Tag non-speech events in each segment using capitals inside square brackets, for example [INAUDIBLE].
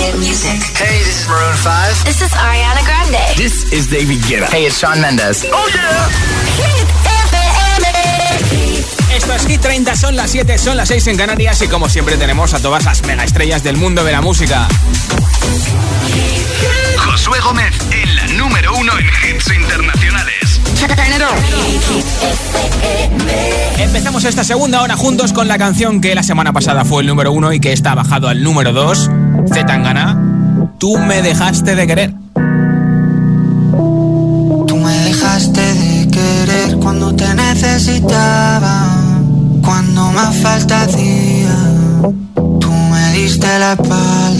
Hit music. Hey, this is Maroon 5. This is Ariana Grande. This is David Guetta. Hey, it's Sean Mendes. Oh yeah. Hit Esto es Hit 30, son las 7, son las 6 en Canarias y como siempre tenemos a todas las mega estrellas del mundo de la música. Josué Gómez en la número uno en hits internacionales. Empezamos esta segunda hora juntos con la canción que la semana pasada fue el número uno y que está bajado al número 2. Zetangana, tú me dejaste de querer. Tú me dejaste de querer cuando te necesitaba, cuando más falta hacía. Tú me diste la espalda.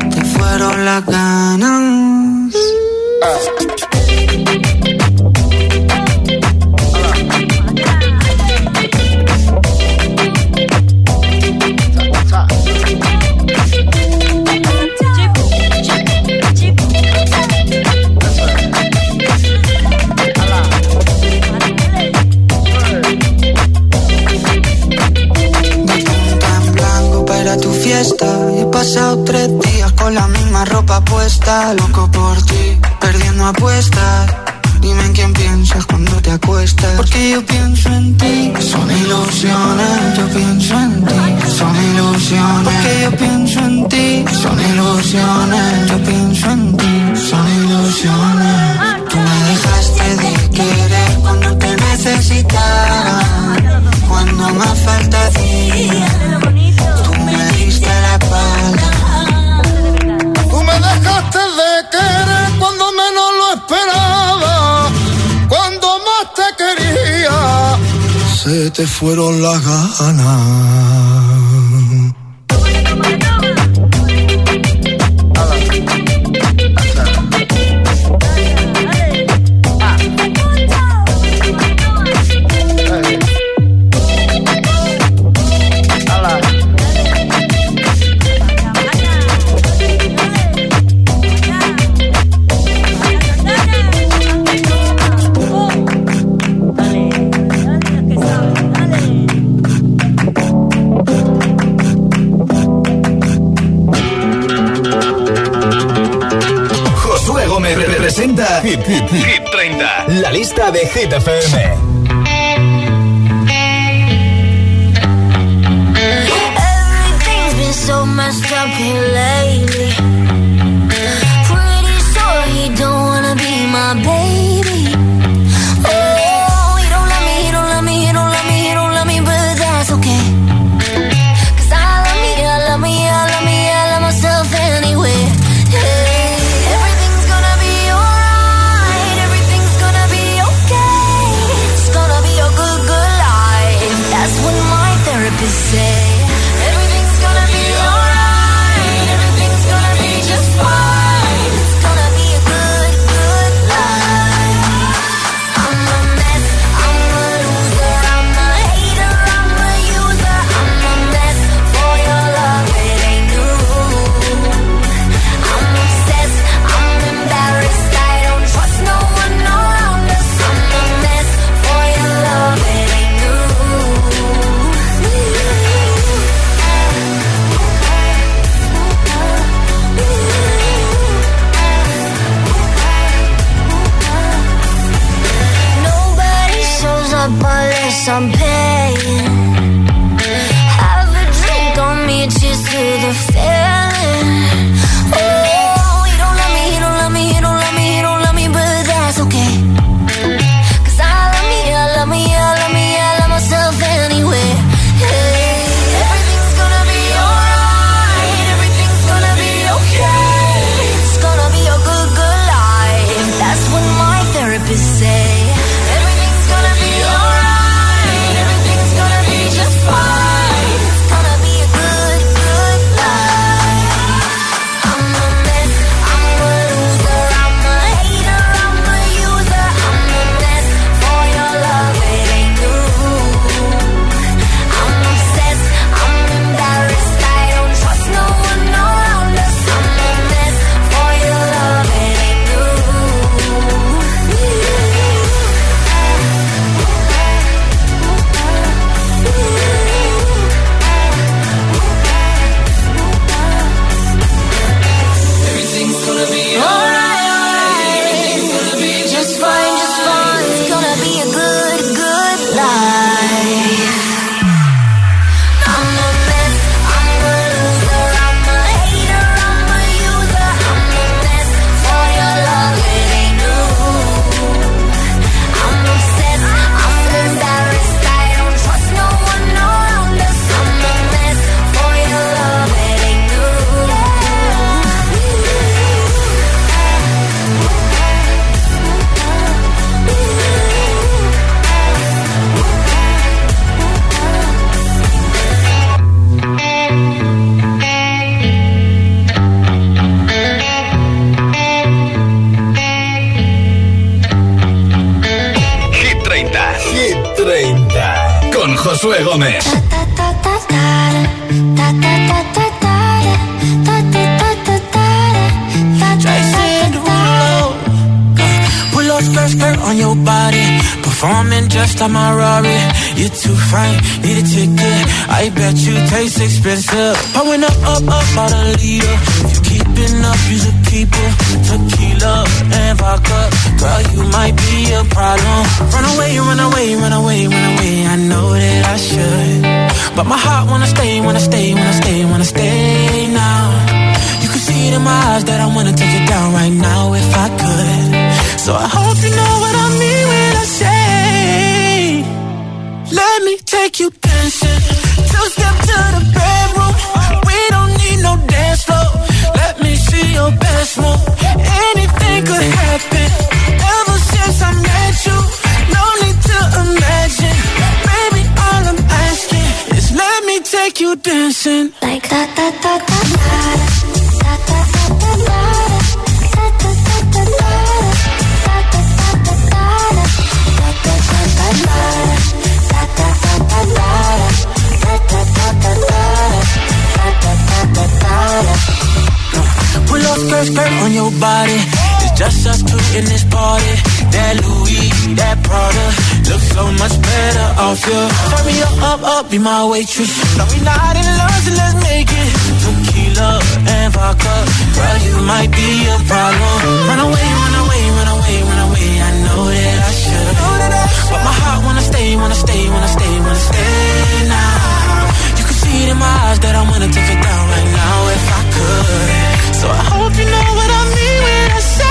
fueron te fueron But my heart wanna stay, wanna stay, wanna stay, wanna stay now. You can see it in my eyes that I wanna take it down right now if I could. So I hope you know what I mean when I say, let me take you dancing. Two step to the. You dancing. Like da da da da da da da da da da da da da Pull up skirt, skirt on your body. It's just us two in this party. That Louis, that Prada, looks so much better off you. Turn me up, up, up, be my waitress. No, we not in love, so let's make it. Tequila and vodka, girl, you might be a problem. Run away, run away, run away, run away. I know that I should, but my heart wanna stay, wanna stay, wanna stay, wanna stay now. You can see it in my eyes that I wanna take it down right now if I could. So I hope you know what I mean when I say,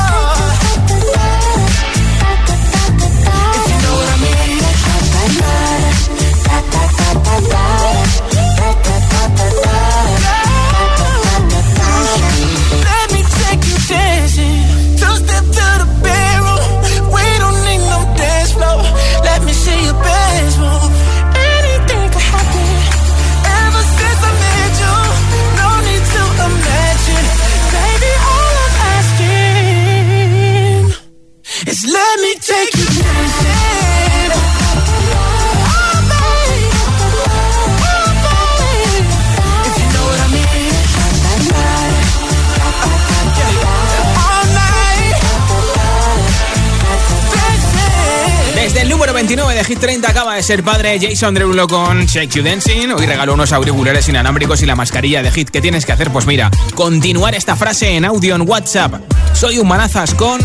Hit 30 acaba de ser padre Jason Derulo con Shake You Dancing. Hoy regaló unos auriculares inalámbricos y la mascarilla de Hit. ¿Qué tienes que hacer? Pues mira, continuar esta frase en audio en WhatsApp. Soy un manazas con...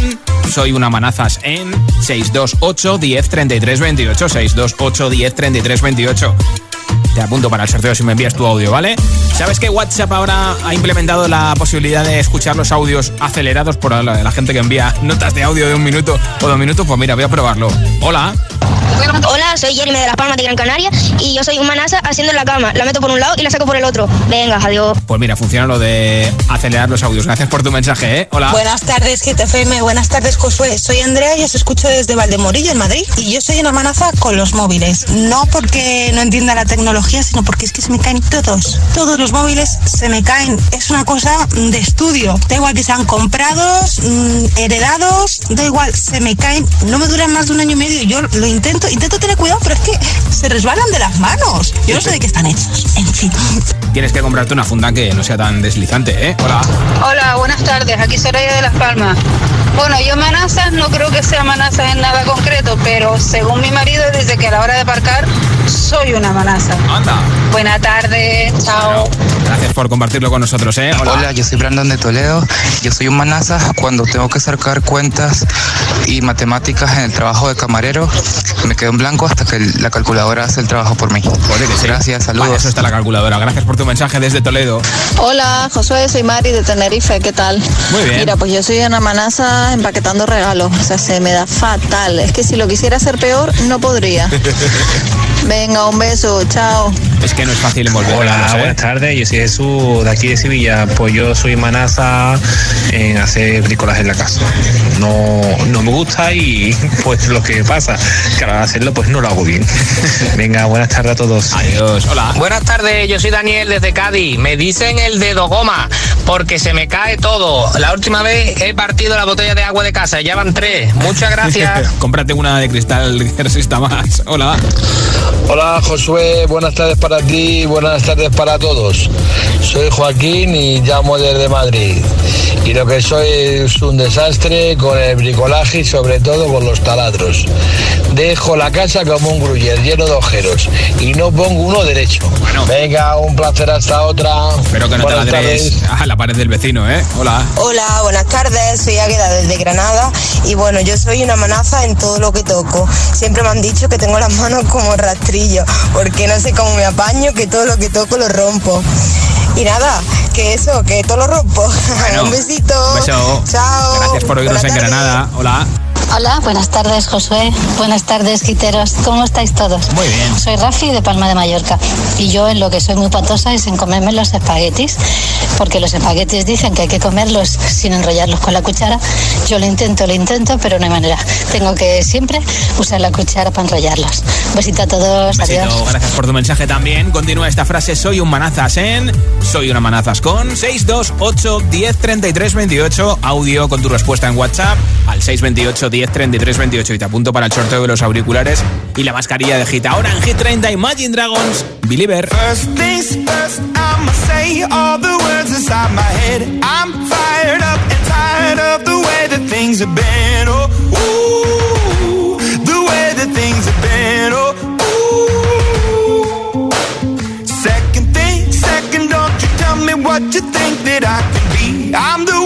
Soy una manazas en 628 10 33 28. 628 10 33 28. Te apunto para el sorteo si me envías tu audio, ¿vale? ¿Sabes que WhatsApp ahora ha implementado la posibilidad de escuchar los audios acelerados por la, la gente que envía notas de audio de un minuto o dos minutos? Pues mira, voy a probarlo. Hola. Hola, soy Jeremy de Las Palmas de Gran Canaria y yo soy un manasa haciendo la cama. La meto por un lado y la saco por el otro. Venga, adiós. Pues mira, funciona lo de acelerar los audios. Gracias por tu mensaje, ¿eh? Hola. Buenas tardes, GTFM. Buenas tardes, Josué. Soy Andrea y os escucho desde Valdemorillo, en Madrid. Y yo soy una manaza con los móviles. No porque no entienda la tecnología, sino porque es que se me caen todos. Todos los móviles se me caen. Es una cosa de estudio. Da igual que sean comprados, mm, heredados, da igual, se me caen. No me duran más de un año y medio. Yo lo intento, intento tener cuidado, pero es que se resbalan de las manos. Yo no sé de qué están hechos. En fin. Tienes que comprarte una funda que no sea tan deslizante, ¿eh? Hola. Hola, buenas tardes. Aquí Soraya de Las Palmas. Bueno, yo manazas no creo que sea manazas en nada concreto, pero según mi marido dice que a la hora de aparcar soy una manaza. Anda. Buena tarde. Chao. Gracias por compartirlo con nosotros, ¿eh? Hola. Hola, yo soy Brandon de Toledo. Yo soy un manaza cuando tengo que sacar cuentas y matemáticas en el trabajo de camarero. Me quedo en blanco hasta que la calculadora hace el trabajo por mí. Joder, que sí. Gracias, saludos. Vale, eso está la calculadora. Gracias por tu mensaje desde Toledo. Hola, Josué, soy Mari de Tenerife, ¿qué tal? Muy bien. Mira, pues yo soy una manaza empaquetando regalos, o sea, se me da fatal. Es que si lo quisiera hacer peor, no podría. [LAUGHS] Venga, un beso, chao. Es que no es fácil envolver Hola, ¿eh? buenas tardes. Yo soy Jesús de aquí de Sevilla. Pues yo soy manaza en hacer bricolaje en la casa. No, no me gusta y [LAUGHS] pues lo que pasa, que hacerlo pues no lo hago bien. [LAUGHS] Venga, buenas tardes a todos. Adiós, hola. Buenas tardes, yo soy Daniel desde Cádiz. Me dicen el dedo goma porque se me cae todo. La última vez he partido la botella de agua de casa, ya van tres. Muchas gracias. [LAUGHS] Cómprate una de cristal que resista más. Hola. Hola Josué, buenas tardes para ti, buenas tardes para todos. Soy Joaquín y llamo desde Madrid. Y lo que soy es un desastre con el bricolaje y sobre todo con los taladros. Dejo la casa como un gruyer lleno de ojeros y no pongo uno derecho. Venga, un placer hasta otra. Espero que no Buenas te ladres tardes. a la pared del vecino, ¿eh? Hola. Hola, buenas tardes, soy Águeda desde Granada y bueno, yo soy una manaza en todo lo que toco. Siempre me han dicho que tengo las manos como rastrillo, porque no sé cómo me apaño, que todo lo que toco lo rompo. Y nada, que eso, que todo lo rompo. [LAUGHS] Un besito. Un beso. Chao. Gracias por oírnos en. Granada. Hola. Hola, buenas tardes Josué, buenas tardes quiteros, ¿cómo estáis todos? Muy bien. Soy Rafi de Palma de Mallorca y yo en lo que soy muy patosa es en comerme los espaguetis, porque los espaguetis dicen que hay que comerlos sin enrollarlos con la cuchara. Yo lo intento, lo intento, pero no hay manera. Tengo que siempre usar la cuchara para enrollarlos. Besito a todos, Besito, adiós. gracias por tu mensaje también. Continúa esta frase, soy un manazas en... Soy una manazas con 628 10 33 28. Audio con tu respuesta en WhatsApp al 628 10 33 28 y te apunto para el sorteo de los auriculares y la mascarilla de Hit. Ahora en Hit 30 Imagine Dragons, Believer. First things first, I'ma say all the words inside my head. I'm fired up and tired of the way that things have been. Oh, ooh, the way that things have been. Oh, ooh. Second thing, second, don't you tell me what you think that I can be. I'm the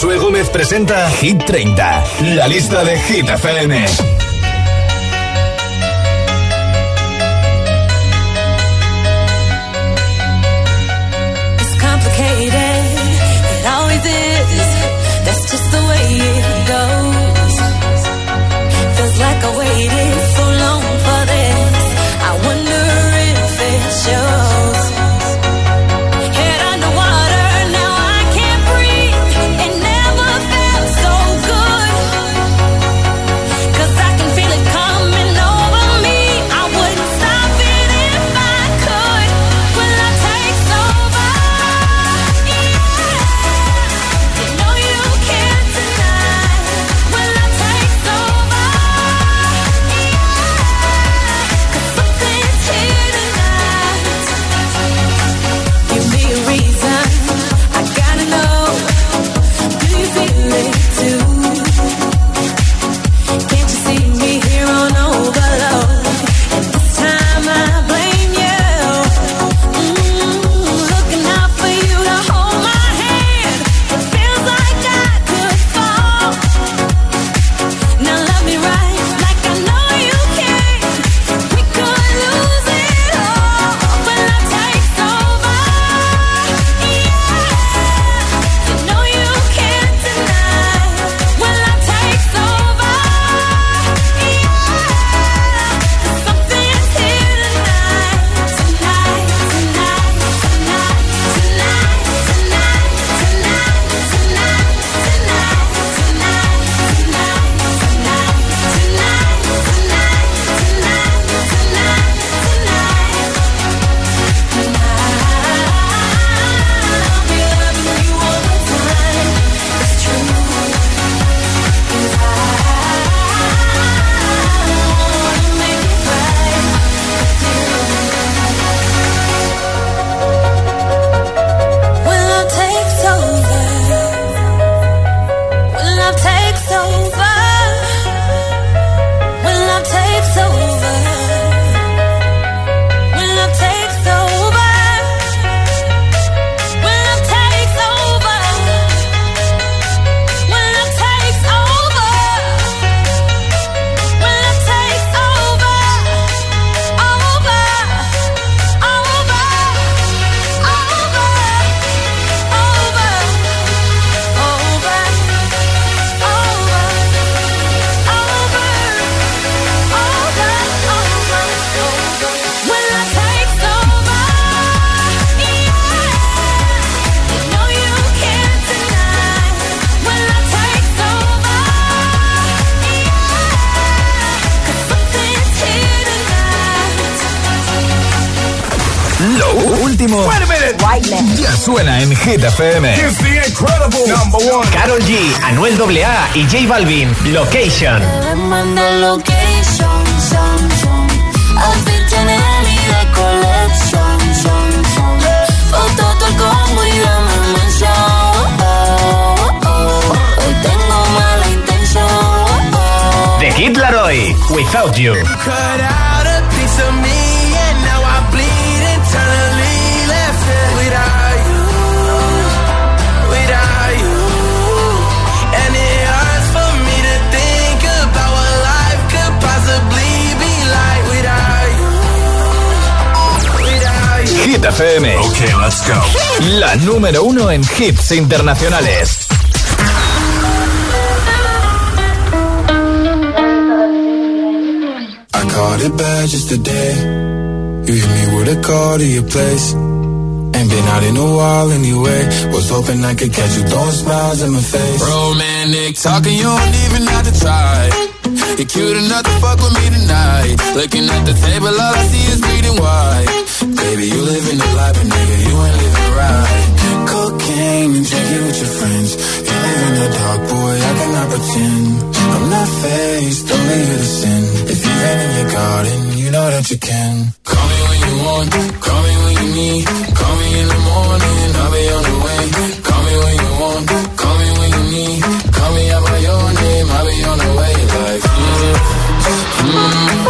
Josué Gómez presenta Hit 30, la lista de Hit FM. It's complicated, it always is. That's just the way Hit FM. Carol G, Anuel AA y J Balvin. Location. Manda location, son, son. Outfit FM. Ok, let's go. La número uno en hits internacionales. I caught it bad just today. You hit me with a call to your place. Ain't been out in a while anyway. Was hoping I could catch you throwing smiles in my face. Romantic talking, you don't even have to try. You're cute enough to fuck with me tonight. Looking at the table, all I see is bleeding white. Baby, you living the life, but nigga, you ain't living right. Cocaine and drinking with your friends. You live in the dark, boy, I cannot pretend. I'm not faced, only you to sin. If you've been in your garden, you know that you can. Call me when you want, call me when you need. Call me in the morning, I'll be on the way. Call me when you want, call me when you need. Call me out by your name, I'll be on the way. Like, mm, mm,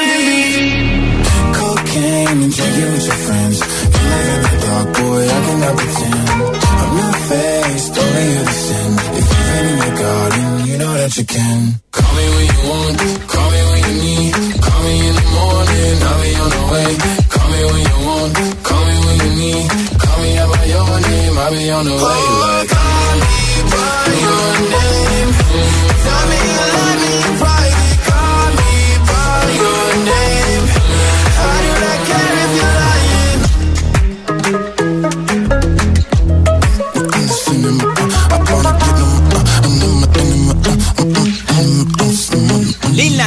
Drinking with your friends. You live in the dark, boy, I cannot pretend. I'm not faced, only you to sin. If you've been in your garden, you know that you can. Call me when you want, call me when you need. Call me in the morning, I'll be on the way. Call me when you want, call me when you need. Call me out by your name, I'll be on the way. Like, call me by your name.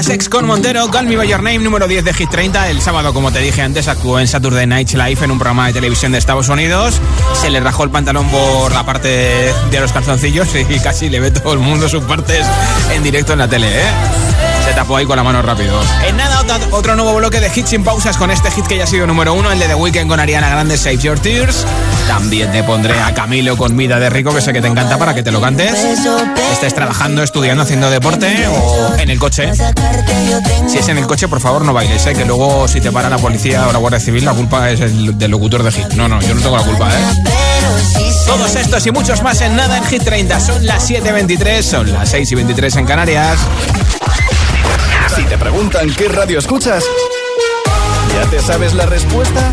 Lil Nas X con Montero, Call Me By Your Name, número 10 de Hit 30. El sábado, como te dije antes, actuó en Saturday Night Live en un programa de televisión de Estados Unidos. Se le rajó el pantalón por la parte de los calzoncillos [LAUGHS] y casi le ve todo el mundo sus partes en directo en la tele, ¿eh? Se tapó ahí con la mano rápido. En nada, otro nuevo bloque de hits sin pausas con este hit que ya ha sido número uno, el de The Weeknd con Ariana Grande, Save Your Tears. También te pondré a Camilo con Vida de Rico, que sé que te encanta para que te lo cantes. Estés trabajando, estudiando, haciendo deporte o en el coche. Si es en el coche, por favor, no bailes, ¿eh? que luego si te para la policía o la Guardia Civil, la culpa es el del locutor de hit. No, no, yo no tengo la culpa, ¿eh? Todos estos y muchos más en nada en Hit 30. Son las 7.23, son las 6 y 23 en Canarias. Si te preguntan qué radio escuchas, ¿ya te sabes la respuesta?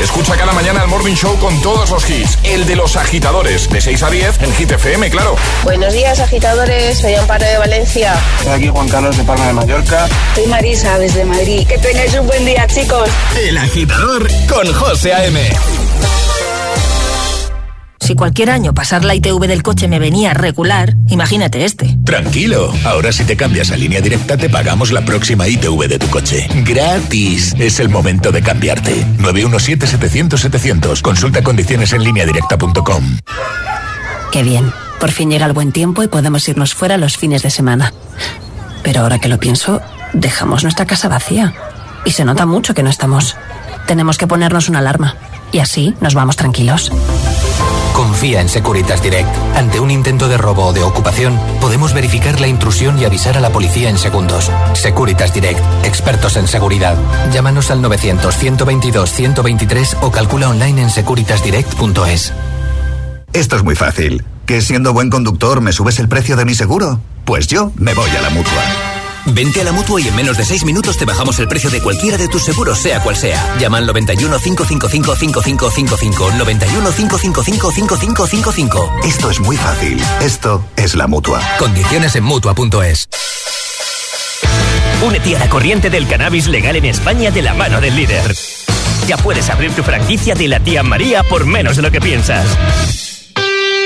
Escucha cada mañana el Morning Show con todos los hits. El de los agitadores, de 6 a 10 en Hit FM, claro. Buenos días, agitadores. Soy Amparo de Valencia. Soy aquí Juan Carlos de Palma de Mallorca. Soy Marisa desde Madrid. Que tengáis un buen día, chicos. El agitador con José A.M. Si cualquier año pasar la ITV del coche me venía regular, imagínate este. Tranquilo, ahora si te cambias a línea directa te pagamos la próxima ITV de tu coche. Gratis. Es el momento de cambiarte. 917-700-700. Consulta condiciones en lineadirecta.com. Qué bien. Por fin llega el buen tiempo y podemos irnos fuera los fines de semana. Pero ahora que lo pienso, dejamos nuestra casa vacía. Y se nota mucho que no estamos. tenemos que ponernos una alarma. Y así nos vamos tranquilos. Confía en Securitas Direct. Ante un intento de robo o de ocupación, podemos verificar la intrusión y avisar a la policía en segundos. Securitas Direct, expertos en seguridad. Llámanos al 900-122-123 o calcula online en securitasdirect.es. Esto es muy fácil. ¿Que siendo buen conductor me subes el precio de mi seguro? Pues yo me voy a la mutua. Vente a la mutua y en menos de 6 minutos te bajamos el precio de cualquiera de tus seguros, sea cual sea. Llama al 91 555 5555. 91 555 5555. Esto es muy fácil. Esto es la mutua. Condiciones en mutua.es. Únete a la corriente del cannabis legal en España de la mano del líder. Ya puedes abrir tu franquicia de la tía María por menos de lo que piensas.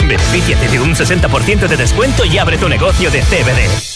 Benefíciate de un 60% de descuento y abre tu negocio de CBD.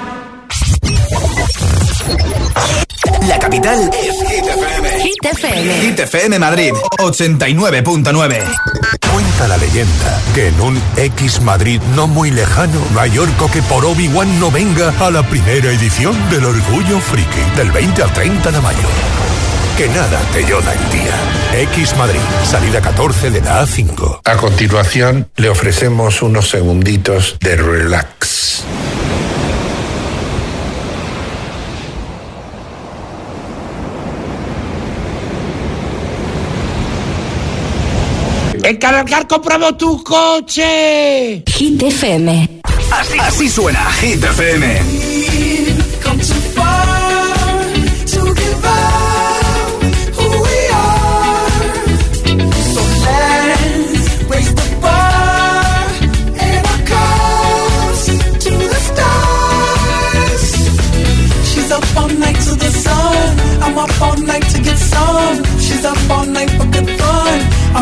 La capital es Hit FM. Hit FM. Hit FM Madrid, 89.9. Cuenta la leyenda que en un X Madrid no muy lejano, Mallorca que por Obi-Wan no venga a la primera edición del Orgullo Friki, del 20 al 30 de mayo. Que nada te lloda el día. X Madrid, salida 14 de la A5. A continuación, le ofrecemos unos segunditos de relax. ¡En cargar compramos tu coche! Hit FM. Así, así suena Hit FM. She's up all night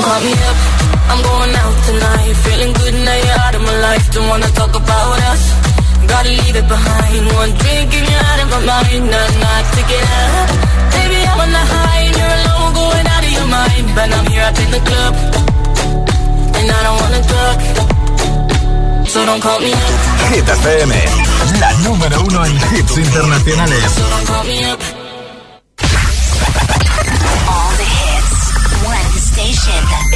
Don't call me up, I'm going out tonight. Feeling good now you're out of my life. Don't wanna talk about us. Gotta leave it behind. One drink and you're out of my mind. Not, not to get up. Baby, I'm on the high and you're alone, going out of your mind. But I'm here up in the club, and I don't wanna talk. So don't call me up. Hit FM, la número uno en hits internacionales. So don't call me up.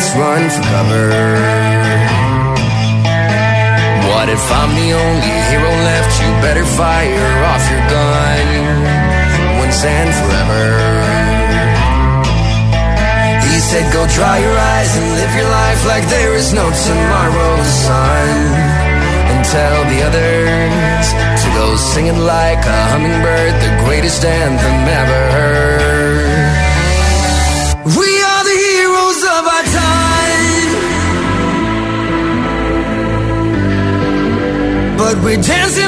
Let's run for cover. What if I'm the only hero left? You better fire off your gun once and forever. He said, Go dry your eyes and live your life like there is no tomorrow, son. And tell the others to go singing like a hummingbird, the greatest anthem ever heard. We're dancing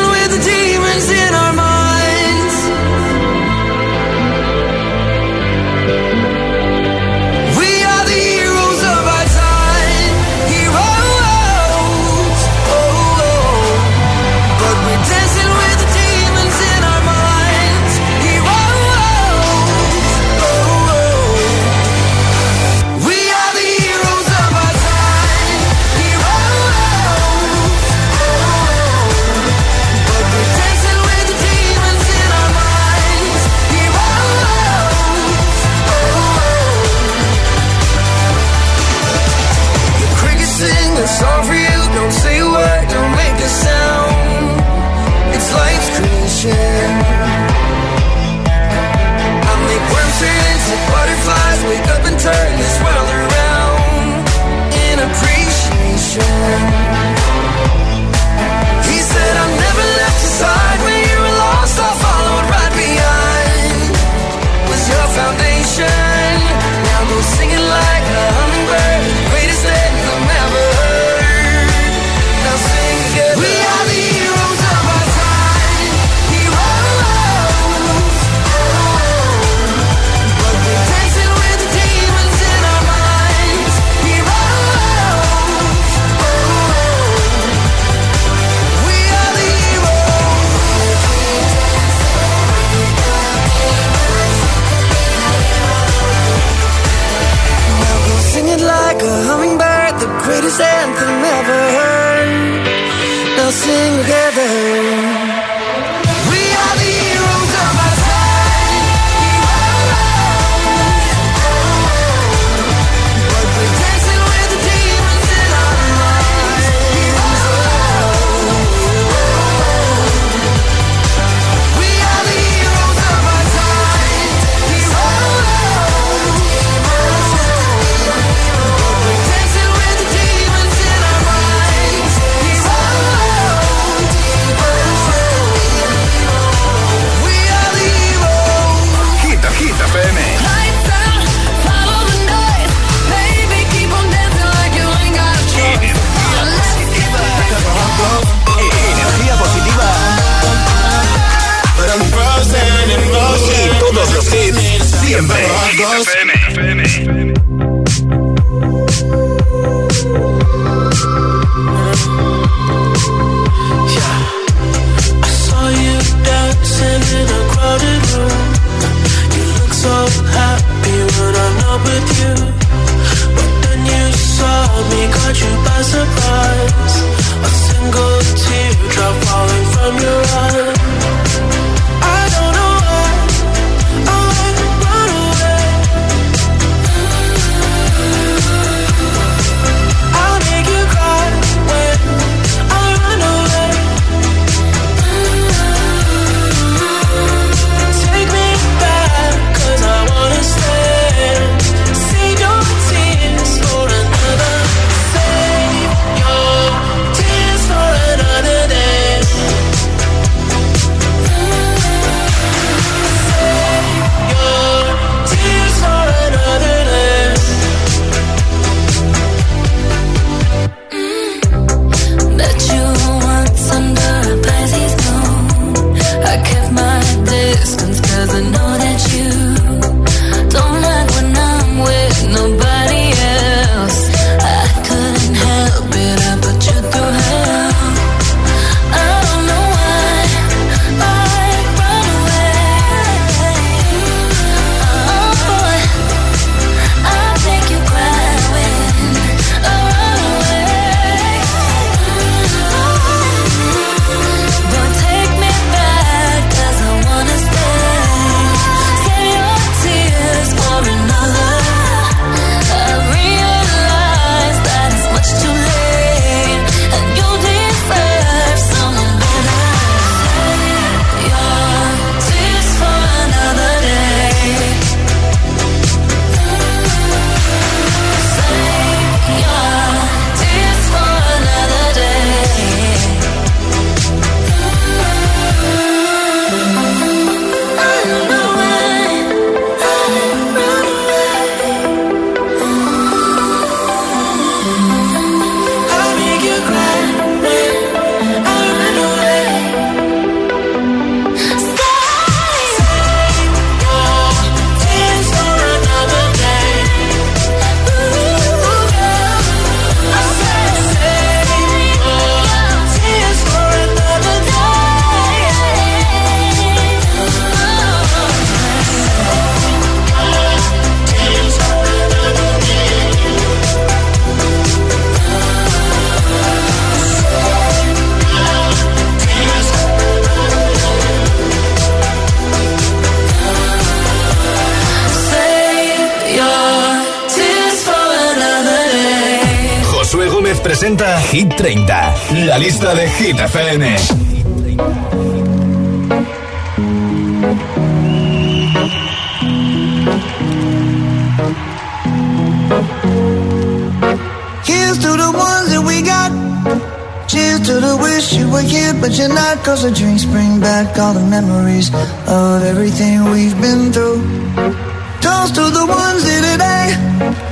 Hit FM. Here's to the ones that we got. Cheers to the wish you were here, but you're not. Cause the drinks bring back all the memories of everything we've been through. Toast to the ones here today.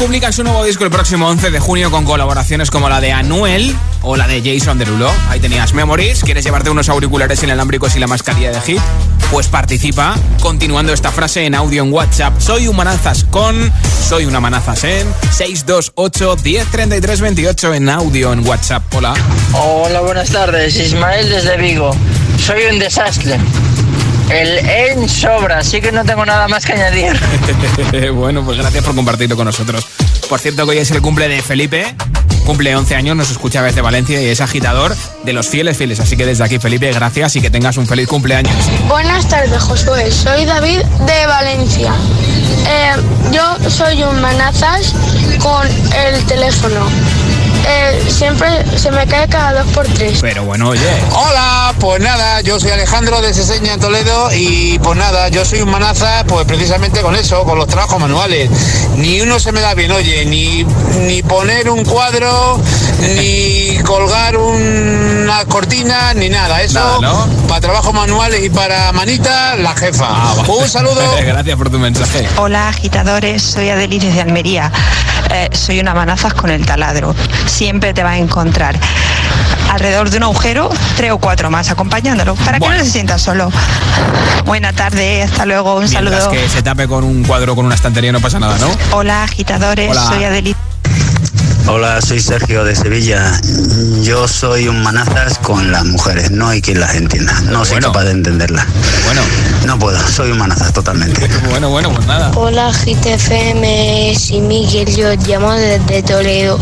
Publica su nuevo disco el próximo 11 de junio con colaboraciones como la de Anuel o la de Jason Derulo. Ahí tenías Memories. ¿Quieres llevarte unos auriculares inalámbricos y la mascarilla de hit? Pues participa continuando esta frase en audio en WhatsApp. Soy un manazas con, soy una manazas en 628 1033 28 en audio en WhatsApp. Hola. Hola, buenas tardes. Ismael desde Vigo. Soy un desastre. El en sobra, así que no tengo nada más que añadir. [LAUGHS] bueno, pues gracias por compartirlo con nosotros. Por cierto, que hoy es el cumple de Felipe. Cumple 11 años, nos escucha desde Valencia y es agitador de los fieles fieles. Así que desde aquí, Felipe, gracias y que tengas un feliz cumpleaños. Buenas tardes, Josué. Soy David de Valencia. Eh, yo soy un manazas con el teléfono. Eh, siempre se me cae cada dos por tres. Pero bueno, oye. Hola, pues nada, yo soy Alejandro de Seseña en Toledo y pues nada, yo soy un manaza pues precisamente con eso, con los trabajos manuales. Ni uno se me da bien, oye, ni, ni poner un cuadro, ni [LAUGHS] colgar una cortina, ni nada. Eso para trabajos manuales y para manita, la jefa. Un saludo. [LAUGHS] Gracias por tu mensaje. Hola agitadores, soy Adelis desde Almería. Eh, soy una manazas con el taladro. Siempre te vas a encontrar alrededor de un agujero tres o cuatro más acompañándolo para que no se sienta solo. Buena tarde, hasta luego, un Mientras saludo. que se tape con un cuadro con una estantería no pasa nada, ¿no? Hola agitadores, Hola. soy Adelis. Hola, soy Sergio de Sevilla. Yo soy un manazas con las mujeres, no hay quien las entienda. No soy capaz de entenderlas. Bueno. No puedo, soy un manazas totalmente. [LAUGHS] Bueno, bueno, pues nada. Hola GTFM, soy Miguel, yo os llamo desde Toledo.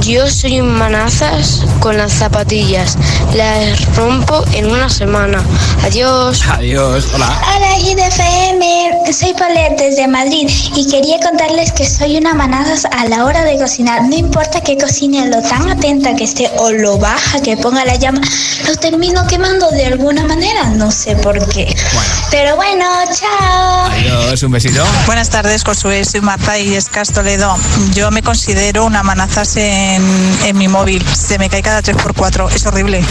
Yo soy un manazas con las zapatillas. Las rompo en una semana. Adiós. Adiós, hola. Hola GDFM, soy Paulette desde Madrid y quería contarles que soy una manazas a la hora de cocinar. No importa que cocine lo tan atenta que esté o lo baja que ponga la llama, lo termino quemando de alguna manera, no sé por qué. Pero bueno, chao. Adiós, un besito. Buenas tardes, Josué. Soy Marta y Escas Toledo. Yo me considero una manazas en, en mi móvil. Se me cae cada 3x4. Es horrible.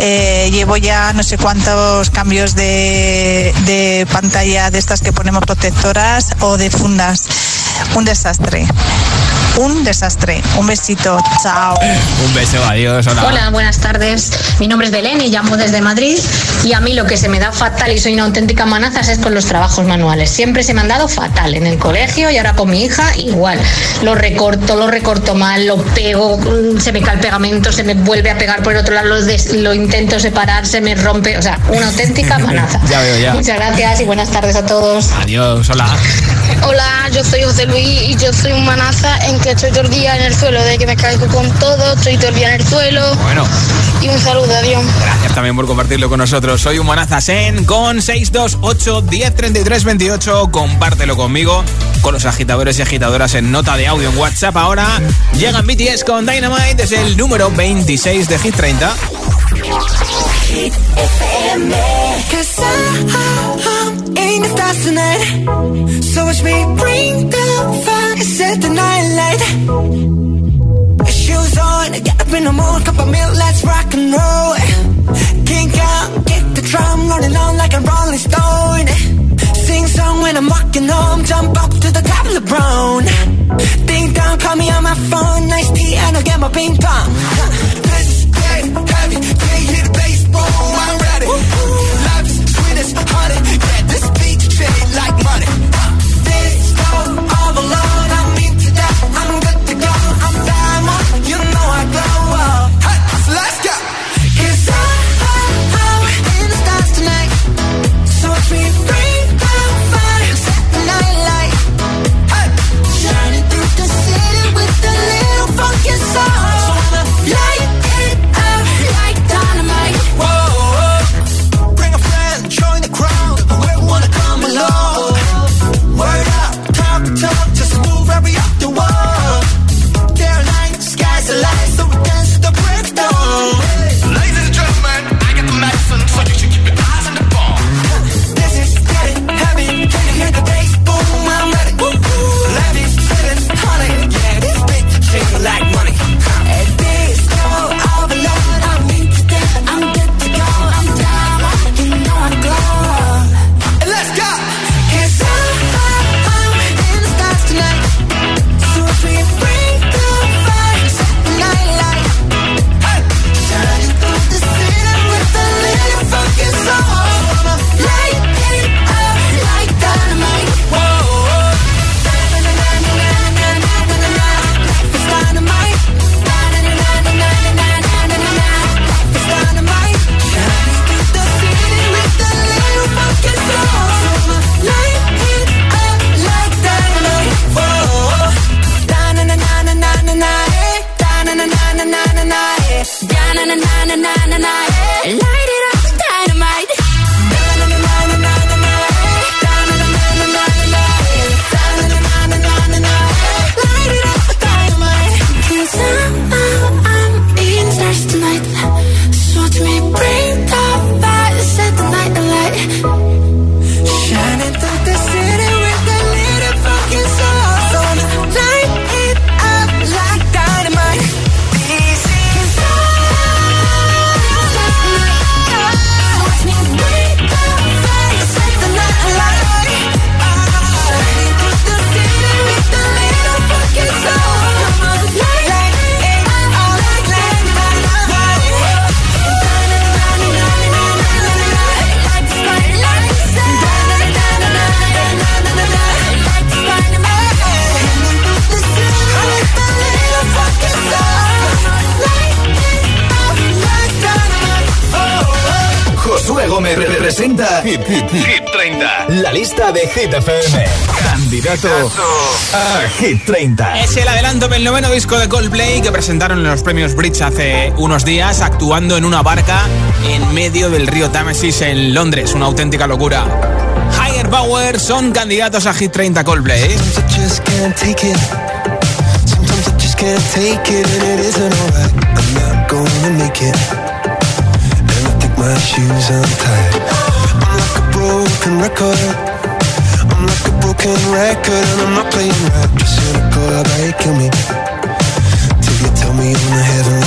Eh, llevo ya no sé cuántos cambios de, de pantalla de estas que ponemos protectoras o de fundas. Un desastre. Un desastre. Un besito. Chao. Un beso, adiós, hola. Hola, buenas tardes. Mi nombre es Belén y llamo desde Madrid. Y a mí lo que se me da fatal y soy una auténtica manazas es con los trabajos manuales. Siempre se me han dado fatal en el colegio y ahora con mi hija igual. Lo recorto, lo recorto mal, lo pego, mm, se me cae el pegamento, se me vuelve a pegar por el otro lado, lo, des- lo intento separar, se me rompe. O sea, una auténtica [LAUGHS] manaza. Ya veo, ya. Muchas gracias y buenas tardes a todos. Adiós, hola. Hola, yo soy José Luis y yo soy un manaza en que estoy todo el día en el suelo, de que me caigo con todo, estoy todo el día en el suelo. Bueno. Y un saludo, adiós. Gracias también por compartirlo con nosotros. Soy Humanazas en con 628 1033 28. Compártelo conmigo, con los agitadores y agitadoras en nota de audio en WhatsApp. Ahora llegan BTS con Dynamite, es el número 26 de Hit 30. Cause I, I'm in the stars tonight. So watch me bring the fire, set the night light. Shoes on, get up in the mood, cup of milk, let's rock and roll. Kink out, kick the drum, rolling on like a rolling stone. Sing song when I'm walking home, jump up to the top of LeBron. Ding dong, call me on my phone, nice tea, and I'll get my ping pong. this honey. Yeah, this beat shade like money. 80 Hit, hit, hit 30. La lista de Hit FM. Candidato a Hit 30. Es el adelanto del noveno disco de Coldplay que presentaron en los premios Bridge hace unos días, actuando en una barca en medio del río Támesis en Londres. Una auténtica locura. Higher Power son candidatos a Hit 30 Coldplay. can't take it and it isn't alright. I'm not gonna make it. And I think my shoes untied. A broken record. I'm like a broken record and I'm not playing right. Just cynical, how about you kill me? Till you tell me on the heavenly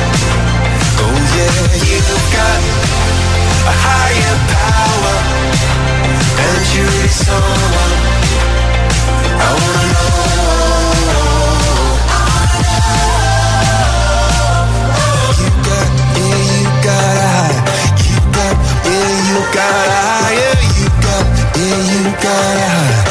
You've got a higher power, and you really someone I wanna know. You got, yeah, you got a. You got, yeah, you got higher. You got, yeah, you got.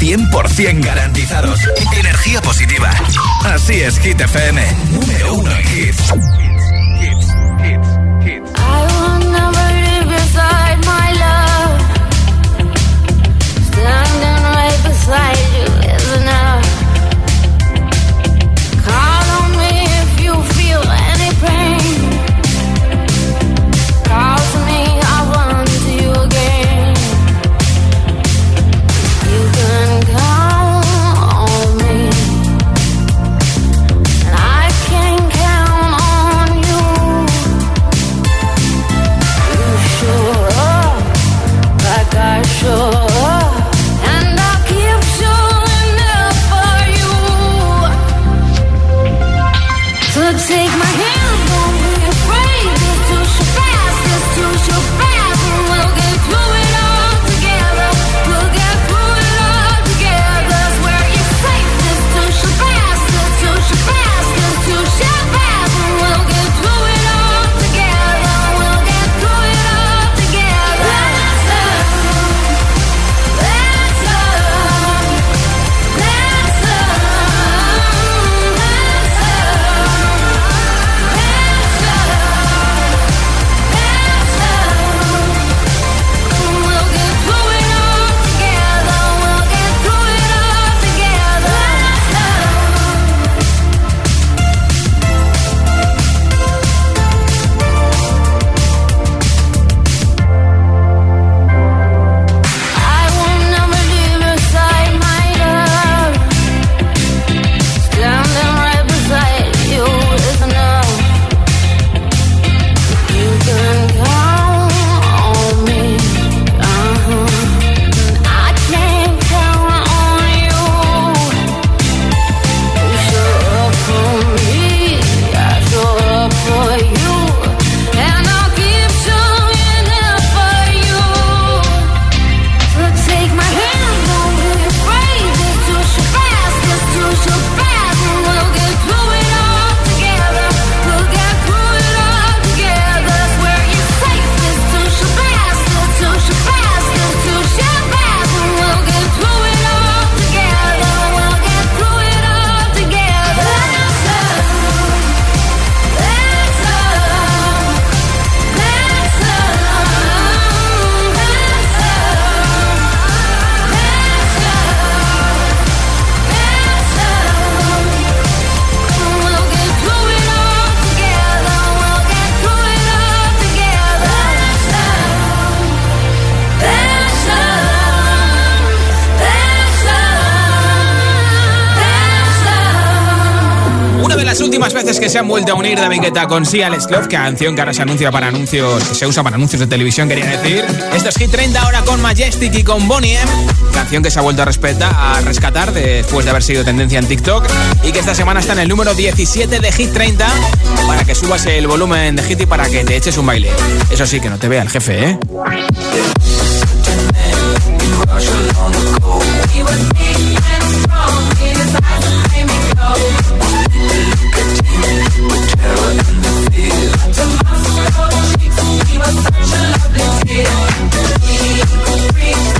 100% garantizados. Energía positiva. Así es, Hit FM. Número uno en. I beside my love. Se han vuelto a unir David Guetta con Sia Let's Love, canción que ahora se anuncia para anuncios, que se usa para anuncios de televisión, quería decir. Esto es Hit 30 ahora con Majestic y con Bonnie M, canción que se ha vuelto a, respetar, a rescatar después de haber sido tendencia en TikTok y que esta semana está en el número 17 de Hit 30 para que subas el volumen de Hit y para que te eches un baile. Eso sí, que no te vea el jefe, ¿eh? Free.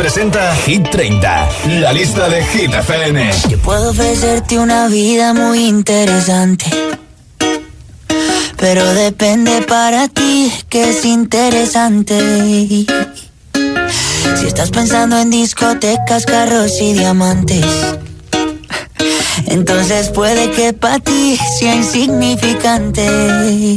Presenta Hit 30, la lista de Hit FM. Yo puedo ofrecerte una vida muy interesante. Pero depende para ti que es interesante. Si estás pensando en discotecas, carros y diamantes. Entonces puede que para ti sea insignificante.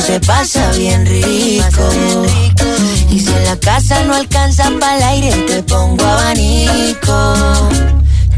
Se pasa bien rico. Y si en la casa no alcanza para el aire, te pongo abanico.